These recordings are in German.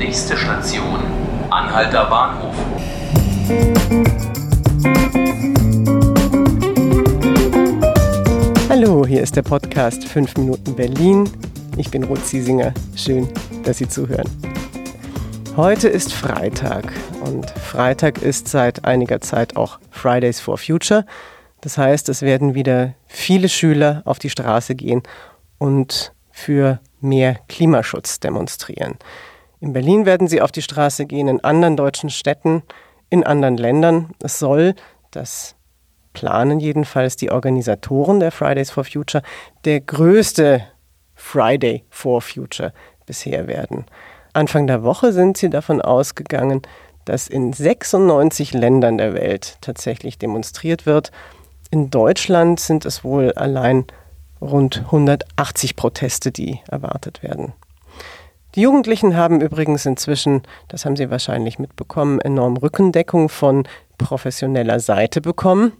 Nächste Station, Anhalter Bahnhof. Hallo, hier ist der Podcast 5 Minuten Berlin. Ich bin Ruth Ziesinger. Schön, dass Sie zuhören. Heute ist Freitag und Freitag ist seit einiger Zeit auch Fridays for Future. Das heißt, es werden wieder viele Schüler auf die Straße gehen und für mehr Klimaschutz demonstrieren. In Berlin werden sie auf die Straße gehen, in anderen deutschen Städten, in anderen Ländern. Es soll, das planen jedenfalls die Organisatoren der Fridays for Future, der größte Friday for Future bisher werden. Anfang der Woche sind sie davon ausgegangen, dass in 96 Ländern der Welt tatsächlich demonstriert wird. In Deutschland sind es wohl allein rund 180 Proteste, die erwartet werden. Die Jugendlichen haben übrigens inzwischen, das haben Sie wahrscheinlich mitbekommen, enorm Rückendeckung von professioneller Seite bekommen.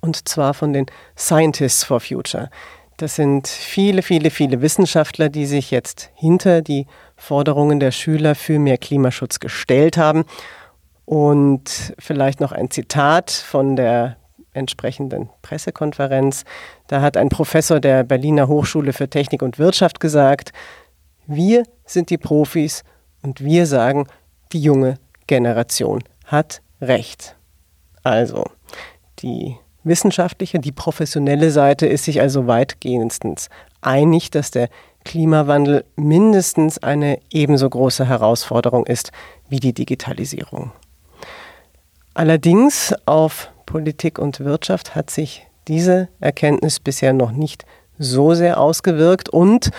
Und zwar von den Scientists for Future. Das sind viele, viele, viele Wissenschaftler, die sich jetzt hinter die Forderungen der Schüler für mehr Klimaschutz gestellt haben. Und vielleicht noch ein Zitat von der entsprechenden Pressekonferenz. Da hat ein Professor der Berliner Hochschule für Technik und Wirtschaft gesagt, wir sind die Profis und wir sagen, die junge Generation hat recht. Also, die wissenschaftliche, die professionelle Seite ist sich also weitgehendstens einig, dass der Klimawandel mindestens eine ebenso große Herausforderung ist wie die Digitalisierung. Allerdings auf Politik und Wirtschaft hat sich diese Erkenntnis bisher noch nicht so sehr ausgewirkt und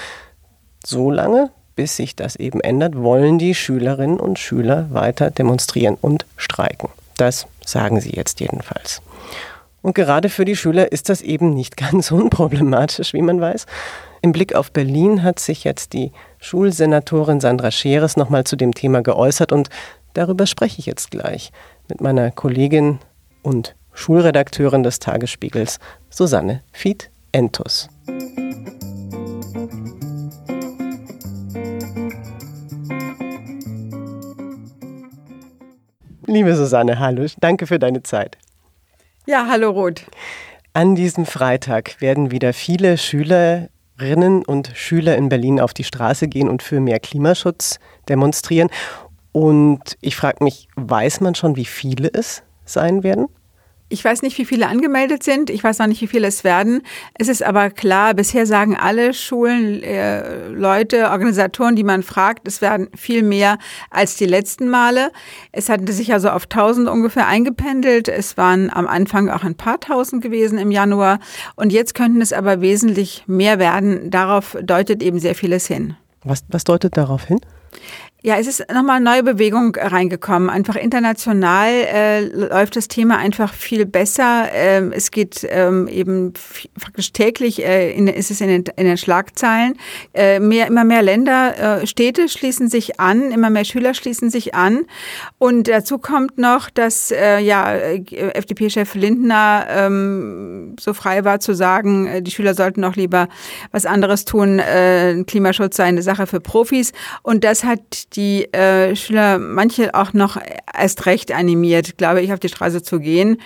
so lange, bis sich das eben ändert, wollen die Schülerinnen und Schüler weiter demonstrieren und streiken. Das sagen sie jetzt jedenfalls. Und gerade für die Schüler ist das eben nicht ganz unproblematisch, wie man weiß. Im Blick auf Berlin hat sich jetzt die Schulsenatorin Sandra Scheres nochmal zu dem Thema geäußert und darüber spreche ich jetzt gleich mit meiner Kollegin und Schulredakteurin des Tagesspiegels Susanne Fied-Entus. Liebe Susanne, hallo, danke für deine Zeit. Ja, hallo Ruth. An diesem Freitag werden wieder viele Schülerinnen und Schüler in Berlin auf die Straße gehen und für mehr Klimaschutz demonstrieren. Und ich frage mich, weiß man schon, wie viele es sein werden? Ich weiß nicht, wie viele angemeldet sind. Ich weiß noch nicht, wie viele es werden. Es ist aber klar, bisher sagen alle Schulen, äh, Leute, Organisatoren, die man fragt, es werden viel mehr als die letzten Male. Es hatte sich also auf 1000 ungefähr eingependelt. Es waren am Anfang auch ein paar tausend gewesen im Januar. Und jetzt könnten es aber wesentlich mehr werden. Darauf deutet eben sehr vieles hin. Was, was deutet darauf hin? Ja, es ist nochmal eine neue Bewegung reingekommen. Einfach international äh, läuft das Thema einfach viel besser. Ähm, es geht ähm, eben faktisch täglich, äh, in, ist es in den, in den Schlagzeilen. Äh, mehr, immer mehr Länder, äh, Städte schließen sich an, immer mehr Schüler schließen sich an. Und dazu kommt noch, dass äh, ja, äh, FDP-Chef Lindner ähm, so frei war zu sagen, äh, die Schüler sollten auch lieber was anderes tun. Äh, Klimaschutz sei eine Sache für Profis. Und das hat die äh, Schüler, manche auch noch erst recht animiert, glaube ich, auf die Straße zu gehen.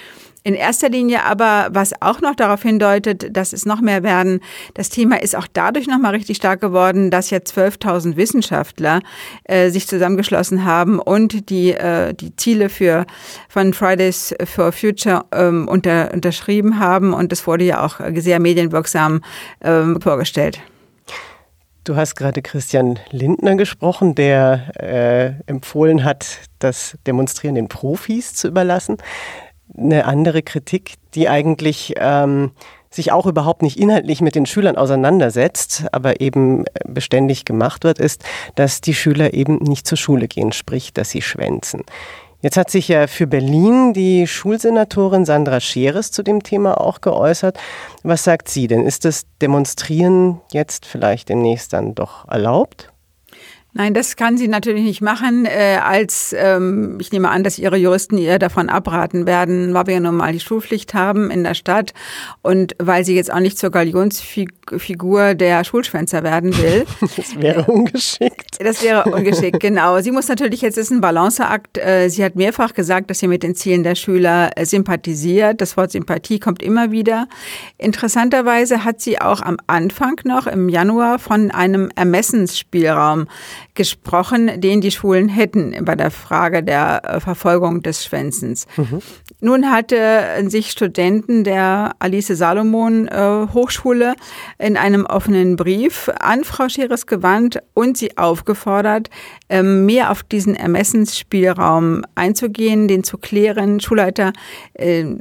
In erster Linie aber, was auch noch darauf hindeutet, dass es noch mehr werden, das Thema ist auch dadurch noch mal richtig stark geworden, dass jetzt 12.000 Wissenschaftler äh, sich zusammengeschlossen haben und die, äh, die Ziele für, von Fridays for Future ähm, unter, unterschrieben haben. Und das wurde ja auch sehr medienwirksam ähm, vorgestellt. Du hast gerade Christian Lindner gesprochen, der äh, empfohlen hat, das Demonstrieren den Profis zu überlassen. Eine andere Kritik, die eigentlich ähm, sich auch überhaupt nicht inhaltlich mit den Schülern auseinandersetzt, aber eben beständig gemacht wird, ist, dass die Schüler eben nicht zur Schule gehen, sprich, dass sie schwänzen. Jetzt hat sich ja für Berlin die Schulsenatorin Sandra Scheres zu dem Thema auch geäußert. Was sagt sie denn? Ist das Demonstrieren jetzt vielleicht demnächst dann doch erlaubt? Nein, das kann sie natürlich nicht machen. Äh, als ähm, ich nehme an, dass ihre Juristen ihr davon abraten werden, weil wir ja nun mal die Schulpflicht haben in der Stadt und weil sie jetzt auch nicht zur Galionsfigur der Schulschwänzer werden will. Das wäre ungeschickt. Das wäre ungeschickt, genau. Sie muss natürlich jetzt ist ein Balanceakt. Äh, sie hat mehrfach gesagt, dass sie mit den Zielen der Schüler äh, sympathisiert. Das Wort Sympathie kommt immer wieder. Interessanterweise hat sie auch am Anfang noch im Januar von einem Ermessensspielraum gesprochen, den die Schulen hätten bei der Frage der äh, Verfolgung des Schwänzens. Mhm. Nun hatte sich Studenten der Alice Salomon äh, Hochschule in einem offenen Brief an Frau Scheres gewandt und sie aufgefordert, äh, mehr auf diesen Ermessensspielraum einzugehen, den zu klären, Schulleiter äh, äh,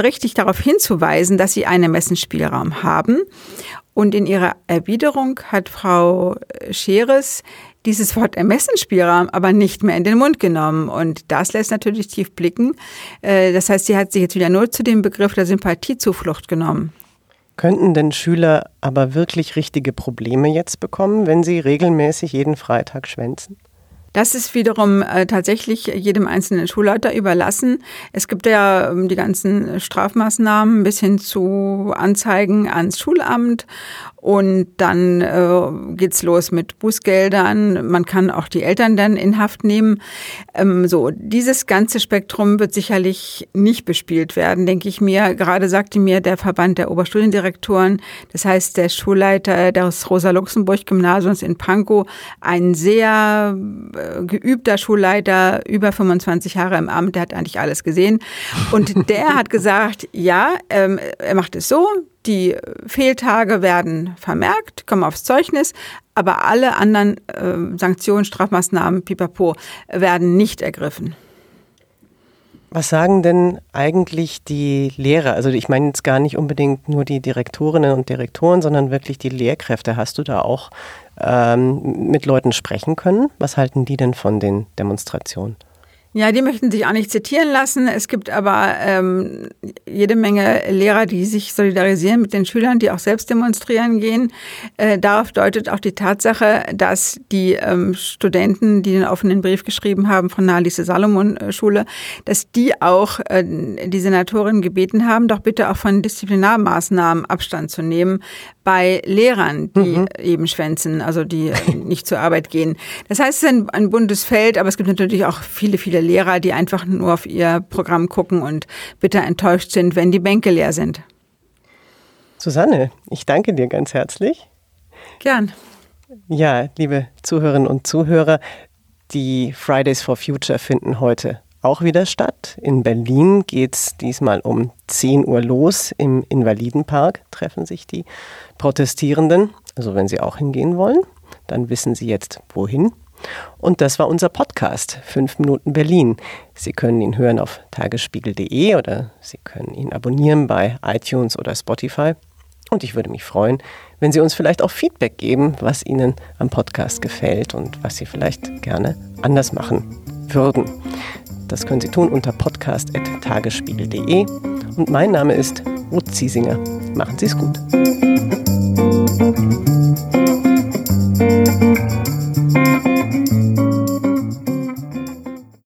richtig darauf hinzuweisen, dass sie einen Ermessensspielraum haben und in ihrer Erwiderung hat Frau Scheres dieses Wort Ermessensspielraum aber nicht mehr in den Mund genommen. Und das lässt natürlich tief blicken. Äh, das heißt, sie hat sich jetzt wieder nur zu dem Begriff der Sympathiezuflucht genommen. Könnten denn Schüler aber wirklich richtige Probleme jetzt bekommen, wenn sie regelmäßig jeden Freitag schwänzen? Das ist wiederum äh, tatsächlich jedem einzelnen Schulleiter überlassen. Es gibt ja ähm, die ganzen Strafmaßnahmen bis hin zu Anzeigen ans Schulamt und dann äh, geht's los mit Bußgeldern. Man kann auch die Eltern dann in Haft nehmen. Ähm, so, dieses ganze Spektrum wird sicherlich nicht bespielt werden, denke ich mir. Gerade sagte mir der Verband der Oberstudiendirektoren, das heißt der Schulleiter des Rosa-Luxemburg-Gymnasiums in Pankow, ein sehr äh, geübter Schulleiter, über 25 Jahre im Amt, der hat eigentlich alles gesehen. Und der hat gesagt, ja, ähm, er macht es so, die Fehltage werden vermerkt, kommen aufs Zeugnis, aber alle anderen äh, Sanktionen, Strafmaßnahmen, pipapo, werden nicht ergriffen. Was sagen denn eigentlich die Lehrer? Also ich meine jetzt gar nicht unbedingt nur die Direktorinnen und Direktoren, sondern wirklich die Lehrkräfte. Hast du da auch ähm, mit Leuten sprechen können? Was halten die denn von den Demonstrationen? Ja, die möchten sich auch nicht zitieren lassen. Es gibt aber ähm, jede Menge Lehrer, die sich solidarisieren mit den Schülern, die auch selbst demonstrieren gehen. Äh, darauf deutet auch die Tatsache, dass die ähm, Studenten, die den offenen Brief geschrieben haben von der Alice Salomon Schule, dass die auch äh, die Senatorin gebeten haben, doch bitte auch von Disziplinarmaßnahmen Abstand zu nehmen, bei Lehrern, die mhm. eben schwänzen, also die nicht zur Arbeit gehen. Das heißt, es ist ein, ein buntes Feld, aber es gibt natürlich auch viele, viele Lehrer, die einfach nur auf ihr Programm gucken und bitter enttäuscht sind, wenn die Bänke leer sind. Susanne, ich danke dir ganz herzlich. Gern. Ja, liebe Zuhörerinnen und Zuhörer, die Fridays for Future finden heute auch wieder statt. In Berlin geht es diesmal um 10 Uhr los. Im Invalidenpark treffen sich die Protestierenden. Also wenn Sie auch hingehen wollen, dann wissen Sie jetzt wohin. Und das war unser Podcast 5 Minuten Berlin. Sie können ihn hören auf tagesspiegel.de oder Sie können ihn abonnieren bei iTunes oder Spotify. Und ich würde mich freuen, wenn Sie uns vielleicht auch Feedback geben, was Ihnen am Podcast gefällt und was Sie vielleicht gerne anders machen würden. Das können Sie tun unter podcast.tagesspiegel.de. Und mein Name ist Ruth Ziesinger. Machen Sie es gut.